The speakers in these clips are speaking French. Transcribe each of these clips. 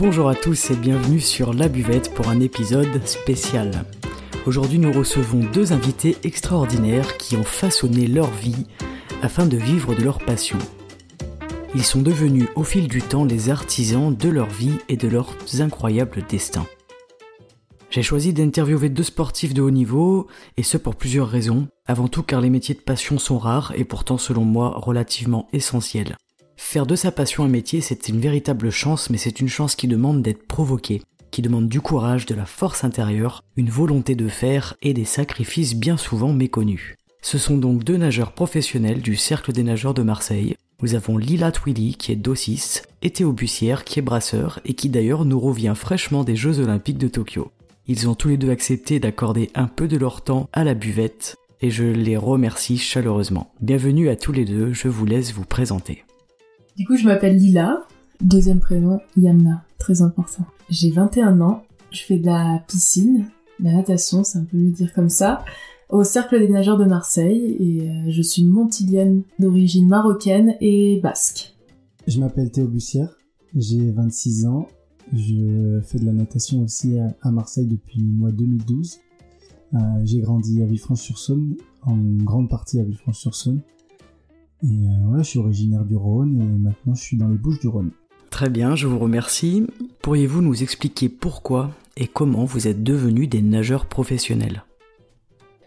Bonjour à tous et bienvenue sur La Buvette pour un épisode spécial. Aujourd'hui nous recevons deux invités extraordinaires qui ont façonné leur vie afin de vivre de leur passion. Ils sont devenus au fil du temps les artisans de leur vie et de leurs incroyables destins. J'ai choisi d'interviewer deux sportifs de haut niveau, et ce pour plusieurs raisons. Avant tout car les métiers de passion sont rares et pourtant selon moi relativement essentiels. Faire de sa passion un métier, c'est une véritable chance, mais c'est une chance qui demande d'être provoquée, qui demande du courage, de la force intérieure, une volonté de faire et des sacrifices bien souvent méconnus. Ce sont donc deux nageurs professionnels du Cercle des nageurs de Marseille. Nous avons Lila Twilly qui est dossiste et Théo Bussière qui est brasseur et qui d'ailleurs nous revient fraîchement des Jeux Olympiques de Tokyo. Ils ont tous les deux accepté d'accorder un peu de leur temps à la buvette et je les remercie chaleureusement. Bienvenue à tous les deux, je vous laisse vous présenter. Du coup, je m'appelle Lila, deuxième prénom Yamna, très important. J'ai 21 ans, je fais de la piscine, la natation, c'est un peu mieux dire comme ça, au Cercle des nageurs de Marseille et euh, je suis montilienne d'origine marocaine et basque. Je m'appelle Théo Bussière, j'ai 26 ans je fais de la natation aussi à, Marseille depuis le mois 2012. Euh, j'ai grandi à Villefranche-sur-Saône, en grande partie à Villefranche-sur-Saône. Et euh, voilà, je suis originaire du Rhône et maintenant je suis dans les Bouches du Rhône. Très bien, je vous remercie. Pourriez-vous nous expliquer pourquoi et comment vous êtes devenus des nageurs professionnels?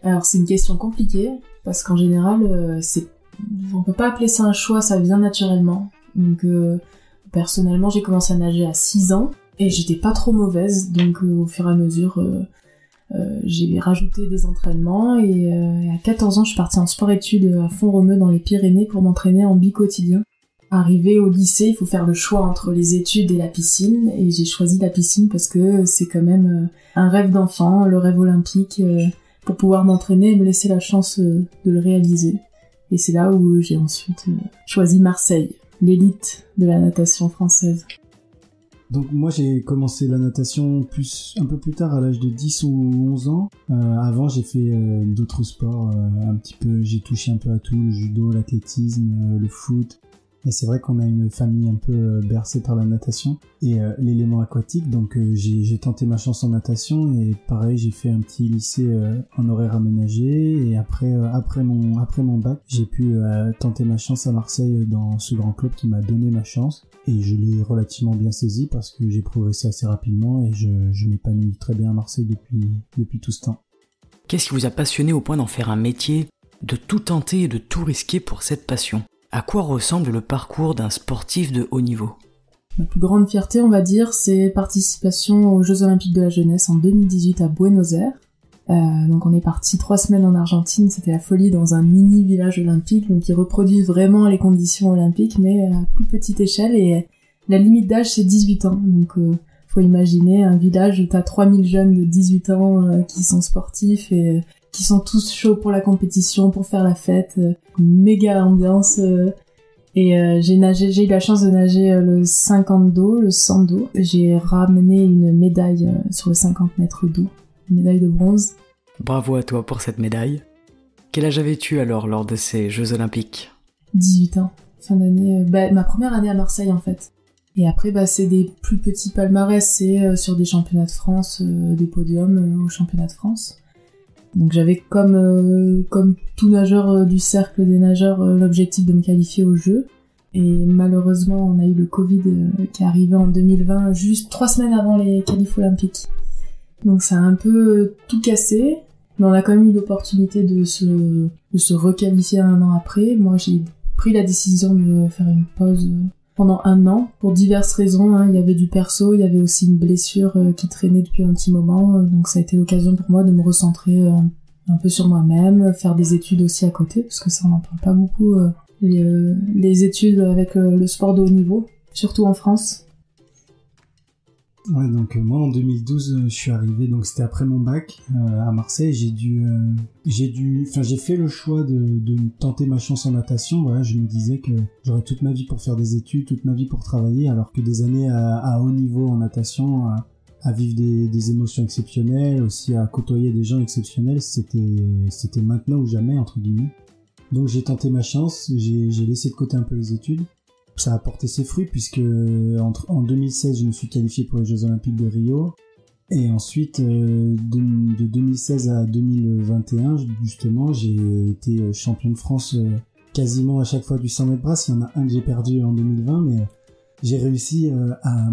Alors c'est une question compliquée parce qu'en général, euh, c'est on peut pas appeler ça un choix, ça vient naturellement. Donc Personnellement, j'ai commencé à nager à 6 ans et j'étais pas trop mauvaise, donc euh, au fur et à mesure, euh, euh, j'ai rajouté des entraînements et, à 14 ans, je suis partie en sport-études à Font-Romeu dans les Pyrénées pour m'entraîner en bi-quotidien. Arrivé au lycée, il faut faire le choix entre les études et la piscine et j'ai choisi la piscine parce que c'est quand même un rêve d'enfant, le rêve olympique, pour pouvoir m'entraîner et me laisser la chance de le réaliser. Et c'est là où j'ai ensuite choisi Marseille l'élite de la natation française donc moi j'ai commencé la natation plus un peu plus tard à l'âge de 10 ou 11 ans. Euh, avant j'ai fait euh, d'autres sports euh, un petit peu, j'ai touché un peu à tout, le judo, l'athlétisme, le foot, et c'est vrai qu'on a une famille un peu euh, bercée par la natation et euh, l'élément aquatique. Donc euh, j'ai tenté ma chance en natation et pareil j'ai fait un petit lycée en horaire aménagé et après après mon après mon bac j'ai pu tenter ma chance à Marseille dans ce grand club qui m'a donné ma chance et je l'ai relativement bien saisi parce que j'ai progressé assez rapidement et je, je m'épanouis très bien à Marseille depuis depuis tout ce temps. Qu'est-ce qui vous a passionné au point d'en faire un métier, de tout tenter et de tout risquer pour cette passion? À quoi ressemble le parcours d'un sportif de haut niveau? Ma plus grande fierté, on va dire, c'est participation aux Jeux Olympiques de la jeunesse en 2018 à Buenos Aires. Euh, donc on est parti trois semaines en Argentine, c'était la folie dans un mini village olympique, donc ils reproduisent vraiment les conditions olympiques, mais à plus petite échelle, et la limite d'âge c'est 18 ans, donc euh, faut imaginer un village où t'as 3000 jeunes de 18 ans euh, qui sont sportifs et qui sont tous chauds pour la compétition, pour faire la fête, euh, méga ambiance. Euh, et euh, j'ai nagé, j'ai eu la chance de nager le 50 d'eau, le 100 d'eau. J'ai ramené une médaille sur le 50 mètres d'eau, une médaille de bronze. Bravo à toi pour cette médaille. Quel âge avais-tu alors lors de ces Jeux Olympiques? 18 ans, fin d'année, bah, ma première année à Marseille en fait. Et après, bah, c'est des plus petits palmarès, c'est sur des championnats de France, des podiums au championnat de France. Donc j'avais comme euh, comme tout nageur euh, du cercle des nageurs euh, l'objectif de me qualifier au jeu. Et malheureusement, on a eu le Covid qui est arrivé en 2020, juste trois semaines avant les qualifs olympiques. Donc ça a un peu tout cassé, mais on a quand même eu l'opportunité de se, de se requalifier un an après. Moi, j'ai pris la décision de faire une pause pendant un an pour diverses raisons. Hein. Il y avait du perso, il y avait aussi une blessure euh, qui traînait depuis un petit moment, euh, donc ça a été l'occasion pour moi de me recentrer euh, un peu sur moi-même, faire des études aussi à côté, parce que ça on n'en parle pas beaucoup, les, les, études avec le sport de haut niveau, surtout en France. Ouais, donc euh, moi en 2012, euh, je suis arrivé, donc c'était après mon bac euh, à Marseille. J'ai dû, j'ai dû, enfin j'ai fait le choix de, de tenter ma chance en natation. Voilà, je me disais que j'aurais toute ma vie pour faire des études, toute ma vie pour travailler, alors que des années à, à haut niveau en natation, à, à vivre des, des, émotions exceptionnelles, aussi à côtoyer des gens exceptionnels, c'était, c'était maintenant ou jamais entre guillemets. Donc j'ai tenté ma chance, j'ai laissé de côté un peu les études ça a porté ses fruits puisque entre, en 2016 je me suis qualifié pour les Jeux Olympiques de Rio et ensuite de, de, 2016 à 2021 justement j'ai été champion de France quasiment à chaque fois du 100 mètres brasse. Il y en a un que j'ai perdu en 2020 mais j'ai réussi euh, à,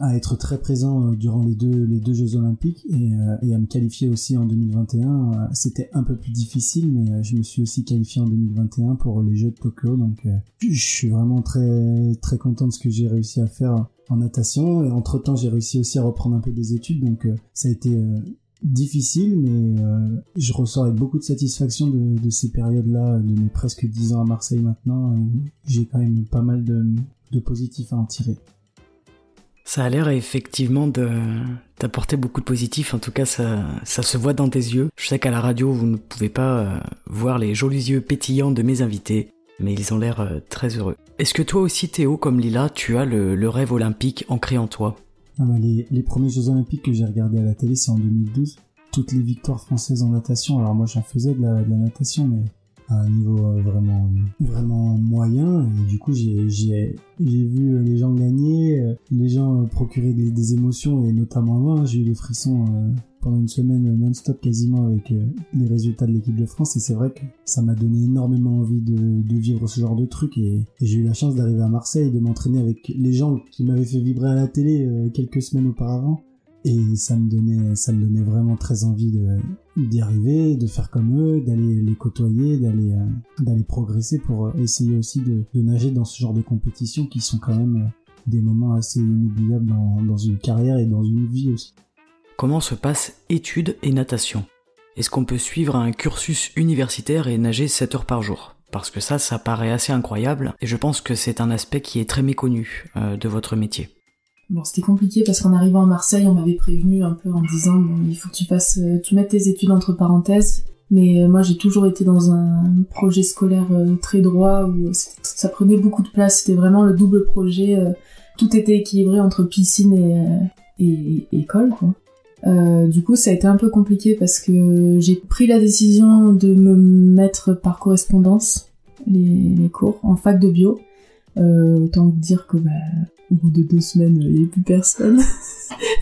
à, être très présent euh, durant les deux, les deux Jeux Olympiques et, euh, et à me qualifier aussi en 2021. C'était un peu plus difficile, mais je me suis aussi qualifié en 2021 pour les Jeux de Tokyo. Donc je suis vraiment très, très content de ce que j'ai réussi à faire en natation. Entre temps, j'ai réussi aussi à reprendre un peu des études. Donc ça a été difficile, mais je ressors avec beaucoup de satisfaction de, de ces périodes-là, de mes presque 10 ans à Marseille maintenant. J'ai quand même pas mal de, de positif à en tirer. Ça a l'air effectivement de t'apporter beaucoup de positif, en tout cas ça, ça se voit dans tes yeux. Je sais qu'à la radio vous ne pouvez pas euh, voir les jolis yeux pétillants de mes invités, mais ils ont l'air euh, très heureux. Est-ce que toi aussi Théo, comme Lila, tu as le, rêve olympique ancré en toi? Ah bah, les, premiers Jeux olympiques que j'ai regardés à la télé c'est en 2012. Toutes les victoires françaises en natation, alors moi j'en faisais de la natation, mais à un niveau euh, vraiment vraiment moyen. Et du coup j'ai vu euh, les gens gagner euh, les gens procurer des, émotions et notamment moi j'ai eu des frissons pendant une semaine non-stop quasiment avec les résultats de l'équipe de France. Et c'est vrai que ça m'a donné énormément envie de, de vivre ce genre de truc. Et, et j'ai eu la chance d'arriver à Marseille de m'entraîner avec les gens qui m'avaient fait vibrer à la télé quelques semaines auparavant. Et ça me donnait ça me donnait vraiment très envie de d'y arriver de faire comme eux d'aller les côtoyer d'aller euh, progresser pour essayer aussi de, nager dans ce genre de compétitions qui sont quand même euh, des moments assez inoubliables dans, une carrière et dans une vie aussi. Comment se passent études et natation? Est-ce qu'on peut suivre un cursus universitaire et nager 7 heures par jour? Parce que ça, ça paraît assez incroyable, et je pense que c'est un aspect qui est très méconnu euh, de votre métier. Bon, c'était compliqué parce qu'en arrivant à Marseille, on m'avait prévenu un peu en disant bon, il faut que tu fasses, euh, tu mettes tes études entre parenthèses. Mais euh, moi, j'ai toujours été dans un projet scolaire euh, très droit où ça prenait beaucoup de place. C'était vraiment le double projet. tout était équilibré entre piscine et, école, quoi. Du coup, ça a été un peu compliqué parce que j'ai pris la décision de me mettre par correspondance les cours en fac de bio. Euh, autant dire que bah, au bout de deux semaines, il n'y avait plus personne.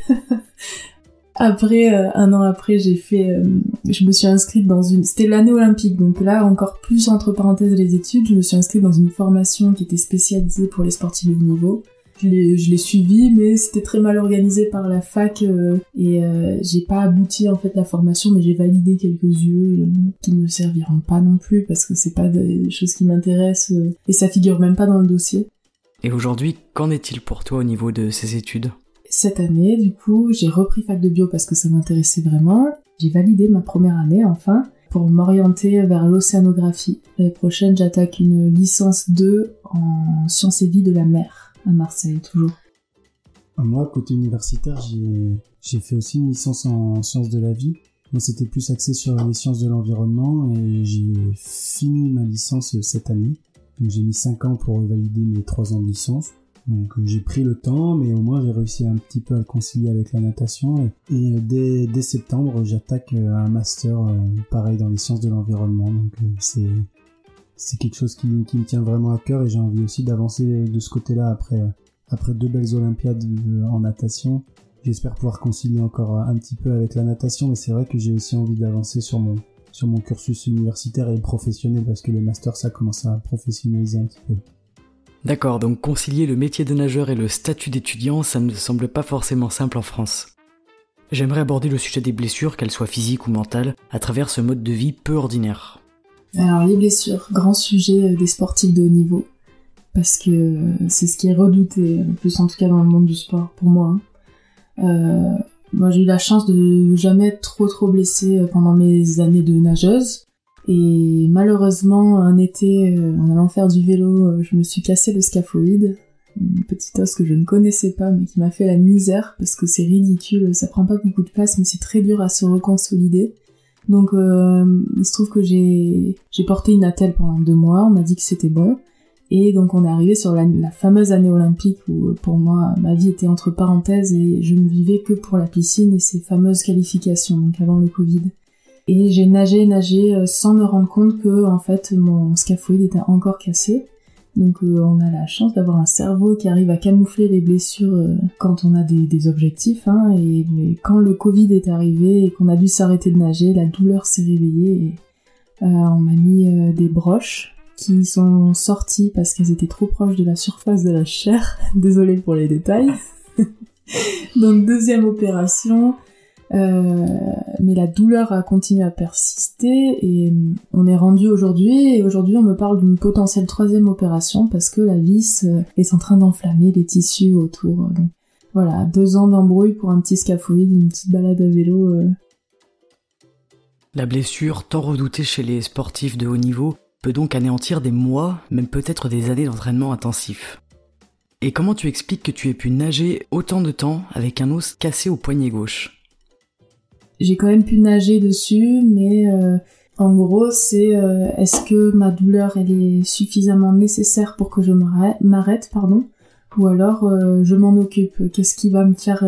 après, euh, un an après, j'ai fait, euh, je me suis inscrite dans une, c'était l'année olympique, donc là encore plus entre parenthèses les études, je me suis inscrite dans une formation qui était spécialisée pour les sportifs de niveau. Je l'ai, suivi, mais c'était très mal organisé par la fac euh, et j'ai pas abouti en fait la formation, mais j'ai validé quelques yeux qui ne serviront pas non plus parce que c'est pas des choses qui m'intéressent et ça figure même pas dans le dossier. Et aujourd'hui, qu'en est-il pour toi au niveau de ces études? Cette année, du coup, j'ai repris fac de bio parce que ça m'intéressait vraiment. J'ai validé ma première année, enfin, pour m'orienter vers l'océanographie. L'année prochaine, j'attaque une licence 2 en sciences et vie de la mer, à Marseille, toujours. Moi, côté universitaire, j'ai fait aussi une licence en sciences de la vie. Moi, c'était plus axé sur les sciences de l'environnement et j'ai fini ma licence cette année. Donc j'ai mis 5 ans pour valider mes 3 ans de licence. Donc euh, j'ai pris le temps, mais au moins j'ai réussi un petit peu à le concilier avec la natation. Et, euh, dès, dès, septembre, j'attaque euh, un master pareil dans les sciences de l'environnement. Donc c'est c'est quelque chose qui, me tient vraiment à cœur et j'ai envie aussi d'avancer de ce côté-là après deux belles Olympiades en natation. J'espère pouvoir concilier encore un petit peu avec la natation, mais c'est vrai que j'ai aussi envie d'avancer sur mon sur cursus universitaire et professionnel parce que le master ça commence à professionnaliser un petit peu. D'accord, donc concilier le métier de nageur et le statut d'étudiant, ça ne semble pas forcément simple en France. J'aimerais aborder le sujet des blessures, qu'elles soient physiques ou mentales, à travers ce mode de vie peu ordinaire. Alors les blessures, grand sujet euh, des sportifs de haut niveau, parce que euh, c'est ce qui est redouté, plus en tout cas dans le monde du sport pour moi. Hein. Euh, moi, j'ai eu la chance de jamais être trop trop blessée euh, pendant mes années de nageuse. Et malheureusement, un été, euh, en allant faire du vélo, euh, je me suis cassé le scaphoïde. Une petite os que je ne connaissais pas, mais qui m'a fait la misère, parce que c'est ridicule, ça prend pas beaucoup de place, mais c'est très dur à se reconsolider. Donc, il se trouve que j'ai porté une attelle pendant deux mois, on m'a dit que c'était bon. Et donc on est arrivé sur la, fameuse année olympique où pour moi ma vie était entre parenthèses et je ne vivais que pour la piscine et ces fameuses qualifications, donc avant le Covid. Et j'ai nagé, nagé euh, sans me rendre compte que en fait mon scaphoïde était encore cassé. Donc euh, on a la chance d'avoir un cerveau qui arrive à camoufler les blessures euh, quand on a des, objectifs. Hein, et quand le Covid est arrivé et qu'on a dû s'arrêter de nager, la douleur s'est réveillée. Et, euh, on m'a mis des broches qui sont sorties parce qu'elles étaient trop proches de la surface de la chair. Désolée pour les détails. Donc deuxième opération, euh, mais la douleur a continué à persister et on est rendu aujourd'hui et aujourd'hui on me parle d'une potentielle troisième opération parce que la vis euh, est en train d'enflammer les tissus autour. Donc, voilà, deux ans d'embrouille pour un petit scaphoïde, une petite balade à vélo. Euh. La blessure, tant redoutée chez les sportifs de haut niveau, peut donc anéantir des mois, même peut-être des années d'entraînement intensif. Et comment tu expliques que tu aies pu nager autant de temps avec un os cassé au poignet gauche? J'ai quand même pu nager dessus, mais euh, en gros, c'est euh, est-ce que ma douleur elle est suffisamment nécessaire pour que je m'arrête, pardon, ou alors euh, je m'en occupe. Qu'est-ce qui va me faire,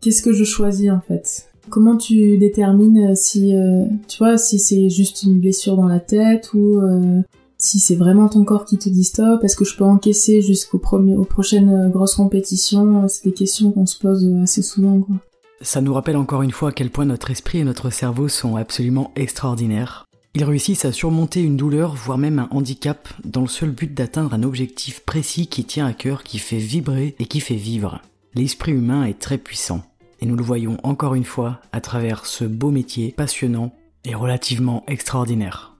qu'est-ce que je choisis en fait? Comment tu détermines si, tu vois, si c'est juste une blessure dans la tête ou si c'est vraiment ton corps qui te dit stop, est-ce que je peux encaisser jusqu'aux aux prochaines grosses compétitions? C'est des questions qu'on se pose assez souvent, quoi. Ça nous rappelle encore une fois à quel point notre esprit et notre cerveau sont absolument extraordinaires. Ils réussissent à surmonter une douleur, voire même un handicap, dans le seul but d'atteindre un objectif précis qui tient à cœur, qui fait vibrer et qui fait vivre. L'esprit humain est très puissant. Et nous le voyons encore une fois à travers ce beau métier passionnant et relativement extraordinaire.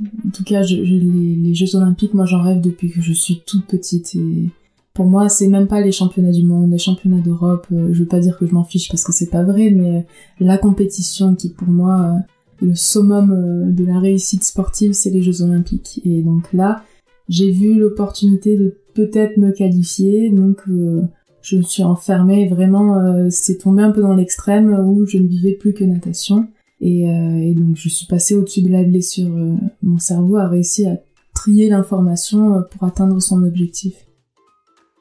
En tout cas, les, les, Jeux Olympiques, moi j'en rêve depuis que je suis toute petite et pour moi, c'est même pas les championnats du monde, les championnats d'Europe. Euh, je veux pas dire que je m'en fiche parce que c'est pas vrai, mais la compétition qui, pour moi, est le summum euh, de la réussite sportive, c'est les Jeux Olympiques. Et donc là, j'ai vu l'opportunité de peut-être me qualifier, donc euh, je me suis enfermée. Vraiment, c'est tombé un peu dans l'extrême où je ne vivais plus que natation. Et, et donc, je suis passée au-dessus de la blessure. mon cerveau a réussi à trier l'information pour atteindre son objectif.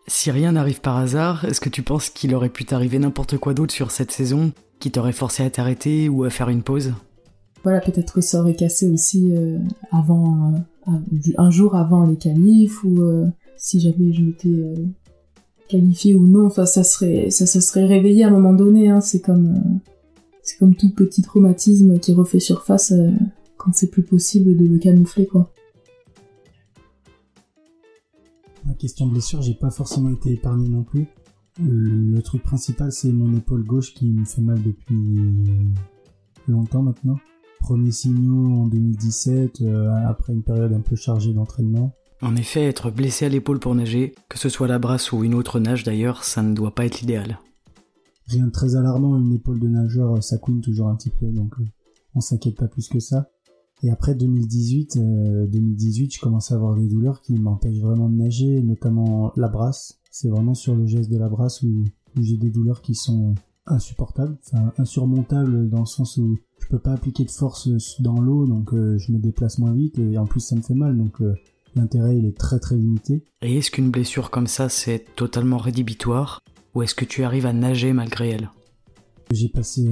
Si rien n'arrive par hasard, est-ce que tu penses qu'il aurait pu t'arriver n'importe quoi d'autre sur cette saison qui t'aurait forcé à t'arrêter ou à faire une pause? Voilà, peut-être que ça aurait cassé aussi euh, avant, euh, un jour avant les qualifs ou euh, si jamais je m'étais qualifié ou non, enfin ça serait, ça, ça serait réveillé à un moment donné. Hein, c'est comme, c'est comme tout petit traumatisme qui refait surface quand c'est plus possible de le camoufler quoi. La question blessure, j'ai pas forcément été épargné non plus. Le truc principal, c'est mon épaule gauche qui me fait mal depuis longtemps maintenant. Premier signaux en 2017, euh, après une période un peu chargée d'entraînement. En effet, être blessé à l'épaule pour nager, que ce soit la brasse ou une autre nage d'ailleurs, ça ne doit pas être l'idéal. Rien de très alarmant, une épaule de nageur, ça couine toujours un petit peu, donc euh, on s'inquiète pas plus que ça. Et après 2018, 2018, euh, je commence à avoir des douleurs qui m'empêchent vraiment de nager, notamment la brasse. C'est vraiment sur le geste de la brasse où, j'ai des douleurs qui sont insupportables, enfin insurmontables dans le sens où je peux pas appliquer de force dans l'eau, donc euh, je me déplace moins vite et en plus ça me fait mal, donc euh, l'intérêt il est très très limité. Et est-ce qu'une blessure comme ça c'est totalement rédhibitoire? Ou est-ce que tu arrives à nager malgré elle? J'ai passé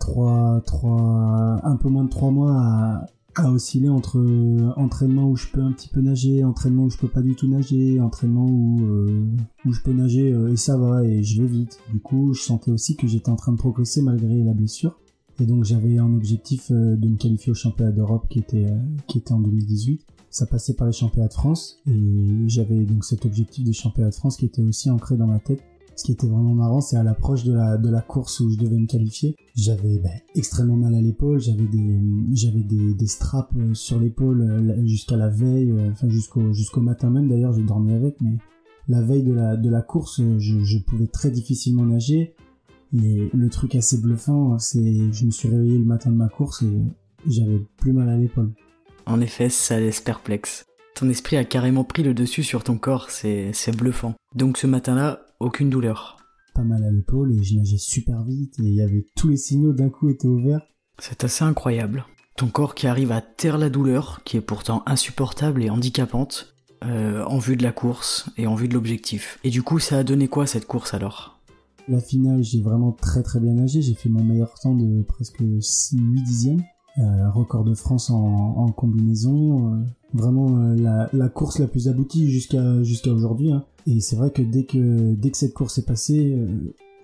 trois, trois, un peu moins de trois mois à, à osciller entre euh, entraînement où je peux un petit peu nager, entraînement où je peux pas du tout nager, entraînement où, euh, je peux nager euh, et ça va et je vais vite. Du coup, je sentais aussi que j'étais en train de progresser malgré la blessure. Et donc j'avais un objectif de me qualifier au championnat d'Europe qui était qui était en 2018. Ça passait par les championnats de France et j'avais donc cet objectif des championnats de France qui était aussi ancré dans ma tête ce qui était vraiment marrant, c'est à l'approche de la, course où je devais me qualifier. J'avais ben, extrêmement mal à l'épaule, j'avais des, straps euh, sur l'épaule euh, jusqu'à la veille, euh, enfin jusqu'au, matin même d'ailleurs, j'ai dormi avec, mais la veille de la, course, je, je pouvais très difficilement nager. Et le truc assez bluffant, c'est je me suis réveillé le matin de ma course et j'avais plus mal à l'épaule. En effet, ça laisse perplexe. Ton esprit a carrément pris le dessus sur ton corps, c'est bluffant. Donc ce matin-là, aucune douleur. Pas mal à l'épaule et je nageais super vite et il y avait tous les signaux d'un coup étaient ouverts. C'est assez incroyable. Ton corps qui arrive à taire la douleur, qui est pourtant insupportable et handicapante, euh, en vue de la course et en vue de l'objectif. Et du coup, ça a donné quoi cette course alors? La finale, j'ai vraiment très très bien nagé. J'ai fait mon meilleur temps de presque 8 dixièmes. Record de France en, combinaison. vraiment la, course la plus aboutie jusqu'à aujourd'hui. Hein. Et c'est vrai que dès que dès que cette course est passée,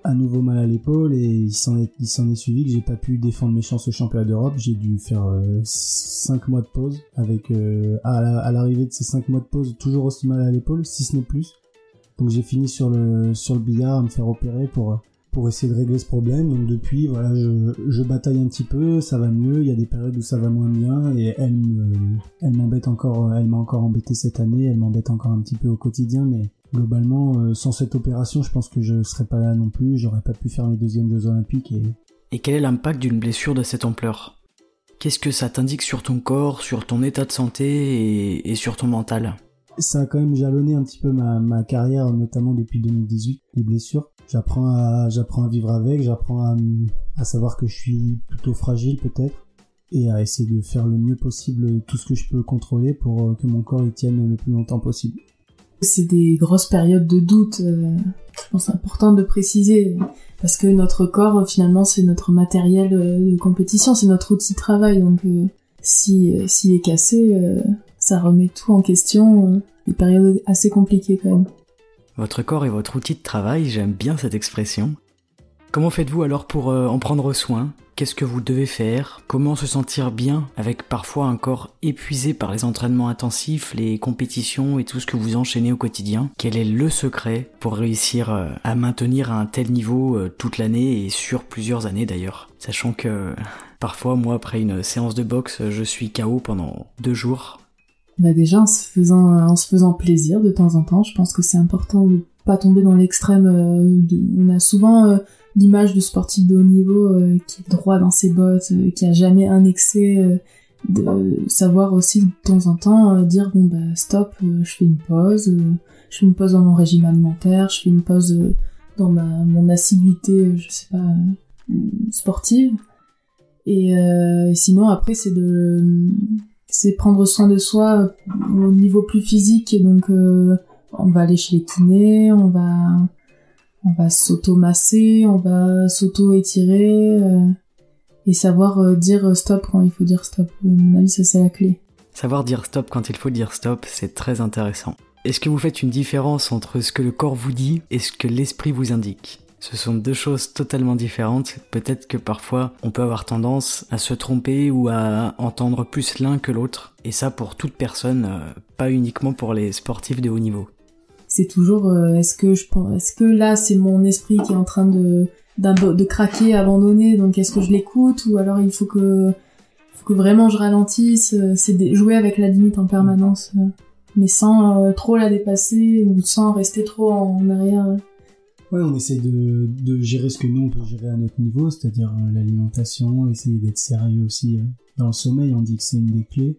à nouveau mal à l'épaule et il s'en est, est suivi que j'ai pas pu défendre mes chances au championnat d'Europe. J'ai dû faire 5 mois de pause avec à, l'arrivée de ces 5 mois de pause toujours aussi mal à l'épaule, si ce n'est plus. Donc j'ai fini sur le sur le billard à me faire opérer pour pour essayer de régler ce problème. Donc depuis, voilà, je, bataille un petit peu, ça va mieux. Il y a des périodes où ça va moins bien et elle me, elle m'embête encore, elle m'a encore embêté cette année. Elle m'embête encore un petit peu au quotidien, mais globalement, euh, sans cette opération, je pense que je serais pas là non plus. J'aurais pas pu faire mes deuxièmes Jeux Olympiques et. Et quel est l'impact d'une blessure de cette ampleur? Qu'est-ce que ça t'indique sur ton corps, sur ton état de santé et sur ton mental? Ça a quand même jalonné un petit peu ma, ma carrière, notamment depuis 2018, les blessures. J'apprends à, j'apprends à vivre avec, j'apprends à, savoir que je suis plutôt fragile peut-être, et à essayer de faire le mieux possible tout ce que je peux contrôler pour euh, que mon corps y tienne le plus longtemps possible. C'est des grosses périodes de doute, euh, je pense important de préciser, parce que notre corps finalement c'est notre matériel euh, de compétition, c'est notre outil de travail, donc si s'il est cassé, ça remet tout en question, des périodes assez compliquées quand même. Votre corps est votre outil de travail, j'aime bien cette expression. Comment faites-vous alors pour euh, en prendre soin? Qu'est-ce que vous devez faire? Comment se sentir bien avec parfois un corps épuisé par les entraînements intensifs, les compétitions et tout ce que vous enchaînez au quotidien? Quel est le secret pour réussir euh, à maintenir un tel niveau euh, toute l'année et sur plusieurs années d'ailleurs? Sachant que parfois moi après une séance de boxe je suis KO pendant deux jours bah déjà en se faisant en se faisant plaisir de temps en temps je pense que c'est important de pas tomber dans l'extrême euh, on a souvent euh, l'image du sportif de haut niveau euh, qui est droit dans ses bottes qui a jamais un excès de savoir aussi de temps en temps dire bon bah stop je fais une pause je fais une pause dans mon régime alimentaire je fais une pause dans ma mon assiduité je sais pas sportive. Et, et sinon après c'est de c'est prendre soin de soi au niveau plus physique. Donc, euh, on va aller chez les kinés, on va, on va s'auto-masser, on va s'auto-étirer euh, et savoir euh, dire stop quand il faut dire stop. À mon avis, ça c'est la clé. Savoir dire stop quand il faut dire stop, c'est très intéressant. Est-ce que vous faites une différence entre ce que le corps vous dit et ce que l'esprit vous indique? Ce sont deux choses totalement différentes. Peut-être que parfois on peut avoir tendance à se tromper ou à entendre plus l'un que l'autre. Et ça pour toute personne, euh, pas uniquement pour les sportifs de haut niveau. C'est toujours euh, est-ce que là c'est mon esprit qui est en train de de craquer, abandonner, donc est-ce que je l'écoute ou alors il faut que faut que vraiment je ralentisse, euh, c'est jouer avec la limite en permanence mais sans trop la dépasser ou sans rester trop en arrière. Ouais, on essaie de, de, gérer ce que nous on peut gérer à notre niveau, c'est-à-dire euh, l'alimentation, essayer d'être sérieux aussi euh, dans le sommeil, on dit que c'est une des clés.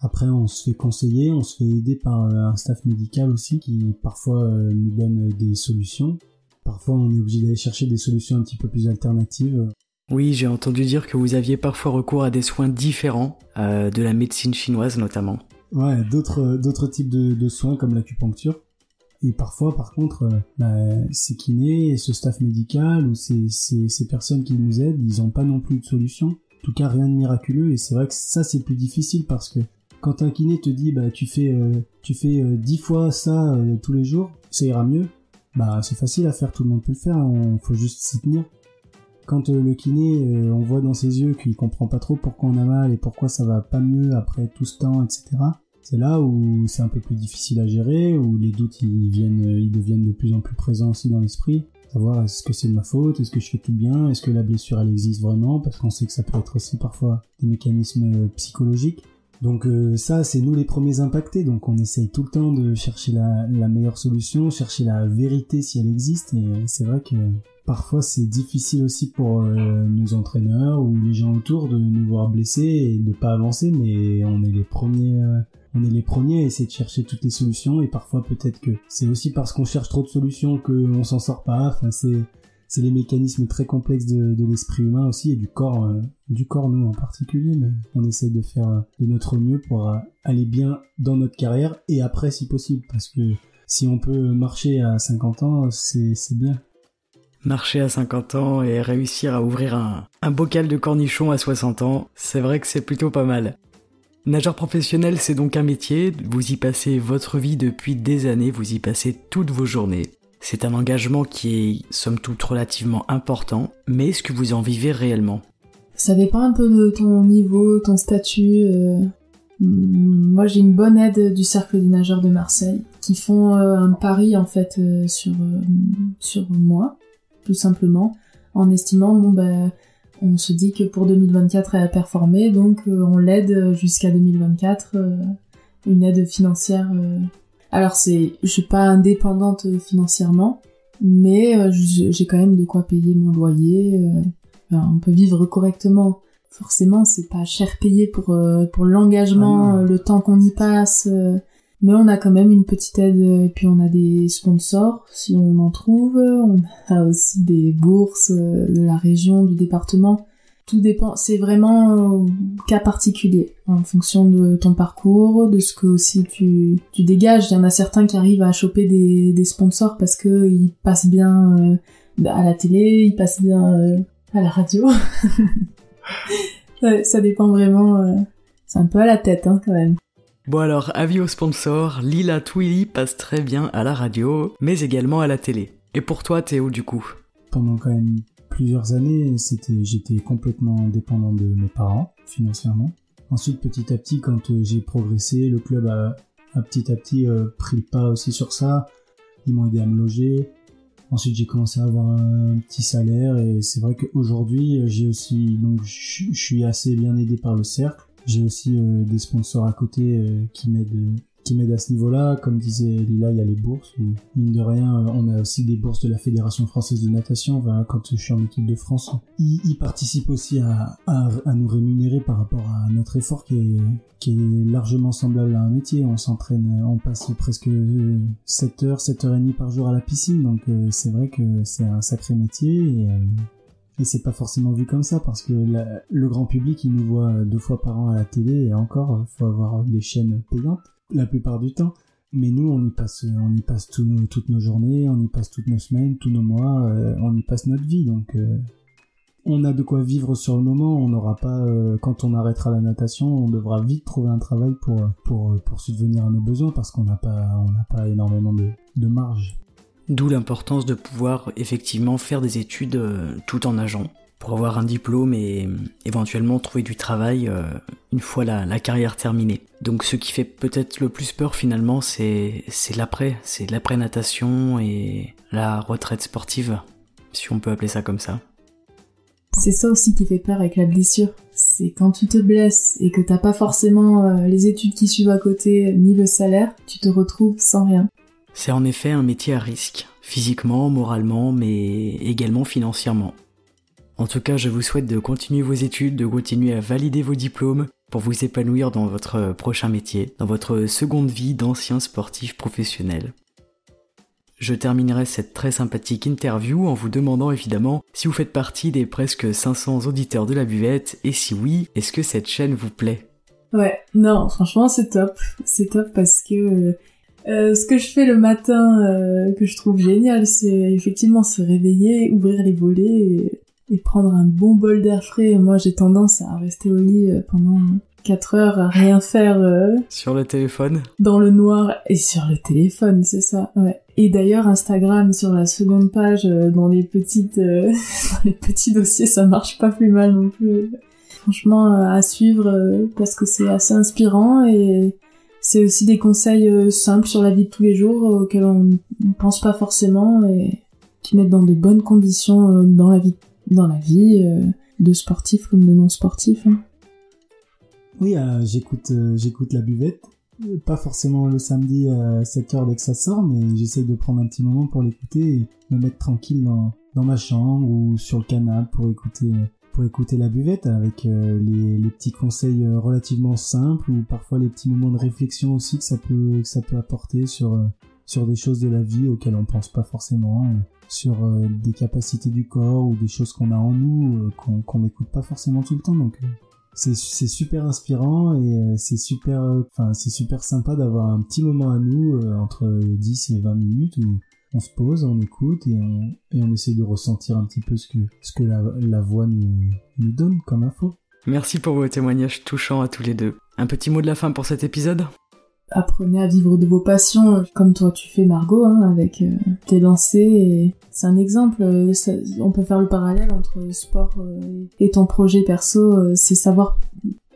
Après, on se fait conseiller, on se fait aider par euh, un staff médical aussi qui parfois nous donne des solutions. Parfois, on est obligé d'aller chercher des solutions un petit peu plus alternatives. Oui, j'ai entendu dire que vous aviez parfois recours à des soins différents, de la médecine chinoise notamment. Ouais, d'autres d'autres types de, de soins comme l'acupuncture. Et parfois, par contre, euh, bah, ces kinés, ce staff médical ou ces, ces, personnes qui nous aident, ils n'ont pas non plus de solution. En tout cas, rien de miraculeux. Et c'est vrai que ça, c'est plus difficile parce que quand un kiné te dit, bah, tu fais, euh, tu fais euh, dix fois ça tous les jours, ça ira mieux. Bah, c'est facile à faire, tout le monde peut le faire. On faut juste s'y tenir. Quand le kiné, on voit dans ses yeux qu'il comprend pas trop pourquoi on a mal et pourquoi ça va pas mieux après tout ce temps, etc c'est là où c'est un peu plus difficile à gérer, où les doutes ils viennent, ils deviennent de plus en plus présents aussi dans l'esprit. Savoir est-ce que c'est de ma faute, est-ce que je fais tout bien, est-ce que la blessure elle existe vraiment, parce qu'on sait que ça peut être aussi parfois des mécanismes psychologiques. Donc euh, ça, c'est nous les premiers impactés, donc on essaye tout le temps de chercher la, meilleure solution, chercher la vérité si elle existe, et c'est vrai que parfois c'est difficile aussi pour euh, nos entraîneurs ou les gens autour de nous voir blessés et de pas avancer, mais on est les premiers euh, on est les premiers à essayer de chercher toutes les solutions et parfois peut-être que c'est aussi parce qu'on cherche trop de solutions qu'on s'en sort pas. Enfin, c'est c'est les mécanismes très complexes de, l'esprit humain aussi et du corps, euh, du corps nous en particulier. Mais on essaye de faire de notre mieux pour euh, aller bien dans notre carrière et après si possible parce que si on peut marcher à 50 ans, c'est c'est bien. Marcher à 50 ans et réussir à ouvrir un, un bocal de cornichons à 60 ans, c'est vrai que c'est plutôt pas mal. Nageur professionnel, c'est donc un métier, vous y passez votre vie depuis des années, vous y passez toutes vos journées. C'est un engagement qui est, somme toute, relativement important, mais est-ce que vous en vivez réellement? Ça dépend un peu de ton niveau, ton statut. euh. Mm, Moi, j'ai une bonne aide du Cercle des nageurs de Marseille, qui font euh, un pari, en fait, euh, sur, sur moi, tout simplement, en estimant, bon, bah, on se dit que pour 2024, elle a performé, donc euh, on l'aide jusqu'à 2024, euh, une aide financière. euh. Alors, c'est, je suis pas indépendante financièrement, mais euh, j'ai quand même de quoi payer mon loyer. euh, enfin, on peut vivre correctement. Forcément, c'est pas cher payé pour euh, pour l'engagement, Ah euh, le temps qu'on y passe. Mais on a quand même une petite aide euh, et puis on a des sponsors si on en trouve. On a aussi des bourses euh, de la région, du département. Tout dépend. C'est vraiment euh, cas particulier en fonction de ton parcours, de ce que aussi tu tu dégages. Il y en a certains qui arrivent à choper des des sponsors parce que ils passent bien à la télé, ils passent bien à la radio. Ouais, ça dépend vraiment. C'est un peu à la tête hein, quand même. Bon alors, avis aux sponsors, Lila Twilly passe très bien à la radio, mais également à la télé. Et pour toi, Théo, du coup? Pendant quand même plusieurs années, c'était, j'étais complètement dépendant de mes parents, financièrement. Ensuite, petit à petit, quand euh, j'ai progressé, le club a, petit à petit euh, pris le pas aussi sur ça. Ils m'ont aidé à me loger. Ensuite, j'ai commencé à avoir un petit salaire et c'est vrai qu'aujourd'hui, euh, j'ai aussi, donc, je suis assez bien aidé par le cercle. J'ai aussi euh, des sponsors à côté euh, qui m'aident, euh, qui m'aident à ce niveau-là. Comme disait Lila, il y a les bourses. mine de rien, on a aussi des bourses de la Fédération française de natation. Quand je suis en équipe de France, ils, participent aussi à, nous rémunérer par rapport à notre effort qui est, largement semblable à un métier. On s'entraîne, on passe presque 7 heures, 7 heures et demie par jour à la piscine. Donc c'est vrai que c'est un sacré métier et c'est pas forcément vu comme ça parce que la- le grand public il nous voit deux fois par an à la télé et encore faut avoir des chaînes payantes la plupart du temps. Mais nous on y passe, on y passe toutes nos journées, on y passe toutes nos semaines, tous nos mois, euh, on y passe notre vie donc. euh, on a de quoi vivre sur le moment, on n'aura pas, euh, quand on arrêtera la natation, on devra vite trouver un travail pour, pour, pour subvenir à nos besoins parce qu'on n'a pas, on n'a pas énormément de, de marge. D'où l'importance de pouvoir effectivement faire des études euh, tout en nageant, pour avoir un diplôme et euh, éventuellement trouver du travail euh, une fois la, la carrière terminée. Donc ce qui fait peut-être le plus peur finalement, c'est l'après, c'est l'après-natation et la retraite sportive, si on peut appeler ça comme ça. C'est ça aussi qui fait peur avec la blessure. C'est quand tu te blesses et que t'as pas forcément les études qui suivent à côté, ni le salaire, tu te retrouves sans rien. C'est en effet un métier à risque, physiquement, moralement, mais également financièrement. En tout cas, je vous souhaite de continuer vos études, de continuer à valider vos diplômes pour vous épanouir dans votre prochain métier, dans votre seconde vie d'ancien sportif professionnel. Je terminerai cette très sympathique interview en vous demandant évidemment si vous faites partie des presque 500 auditeurs de la buvette et si oui, est-ce que cette chaîne vous plaît? Ouais, non, franchement, c'est top. C'est top parce que euh, ce que je fais le matin, euh, que je trouve génial, c'est effectivement se réveiller, ouvrir les volets et, et prendre un bon bol d'air frais. Moi, j'ai tendance à rester au lit euh, pendant 4 heures à rien faire euh, Sur le téléphone dans le noir et sur le téléphone, c'est ça, ouais. Et d'ailleurs, Instagram, sur la seconde page, euh, dans les petites, euh, dans les petits dossiers, ça marche pas plus mal non plus. Franchement, à suivre, parce que c'est assez inspirant et c'est aussi des conseils euh, simples sur la vie de tous les jours euh, auxquels on ne pense pas forcément et qui mettent dans de bonnes conditions euh, dans la vie, dans la vie de sportifs comme de non-sportifs. hein. Oui, j'écoute, j'écoute la buvette. Pas forcément le samedi à 7h dès que ça sort, mais j'essaye de prendre un petit moment pour l'écouter et me mettre tranquille dans, dans ma chambre ou sur le canapé pour écouter, pour écouter la buvette avec euh, les, petits conseils euh, relativement simples ou parfois les petits moments de réflexion aussi que ça peut, que ça peut apporter sur, euh, sur des choses de la vie auxquelles on pense pas forcément, euh, sur des capacités du corps ou des choses qu'on a en nous qu'on n'écoute pas forcément tout le temps. Donc c'est super inspirant et c'est super enfin c'est super sympa d'avoir un petit moment à nous entre 10 et 20 minutes où on se pose, on écoute et on, et on essaie de ressentir un petit peu ce que, ce que la, la voix nous, nous donne comme info. Merci pour vos témoignages touchants à tous les deux. Un petit mot de la fin pour cet épisode? Apprenez à vivre de vos passions comme toi tu fais Margot hein, avec euh, tes lancers et c'est un exemple euh, on peut faire le parallèle entre sport euh, et ton projet perso c'est savoir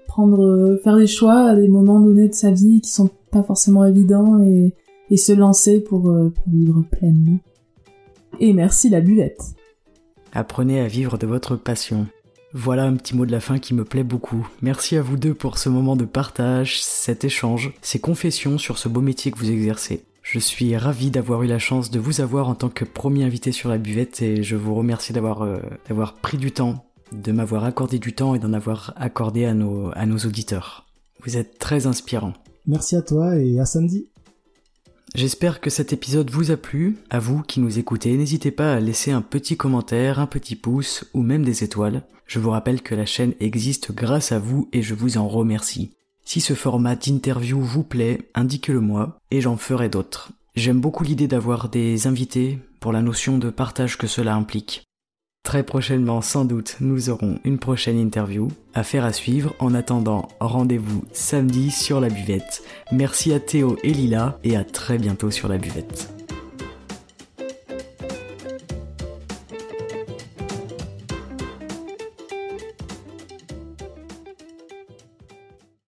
prendre faire des choix à des moments donnés de sa vie qui sont pas forcément évidents et, et se lancer pour, pour vivre pleinement et merci la buvette apprenez à vivre de votre passion voilà un petit mot de la fin qui me plaît beaucoup. Merci à vous deux pour ce moment de partage, cet échange, ces confessions sur ce beau métier que vous exercez. Je suis ravi d'avoir eu la chance de vous avoir en tant que premier invité sur la buvette et je vous remercie d'avoir euh, d'avoir pris du temps, de m'avoir accordé du temps et d'en avoir accordé à nos, à nos auditeurs. Vous êtes très inspirant. Merci à toi et à samedi. J'espère que cet épisode vous a plu. À vous qui nous écoutez, n'hésitez pas à laisser un petit commentaire, un petit pouce ou même des étoiles. Je vous rappelle que la chaîne existe grâce à vous et je vous en remercie. Si ce format d'interview vous plaît, indiquez-le moi et j'en ferai d'autres. J'aime beaucoup l'idée d'avoir des invités pour la notion de partage que cela implique. Très prochainement, sans doute, nous aurons une prochaine interview. Affaire à suivre. En attendant, rendez-vous samedi sur la buvette. Merci à Théo et Lila et à très bientôt sur la buvette.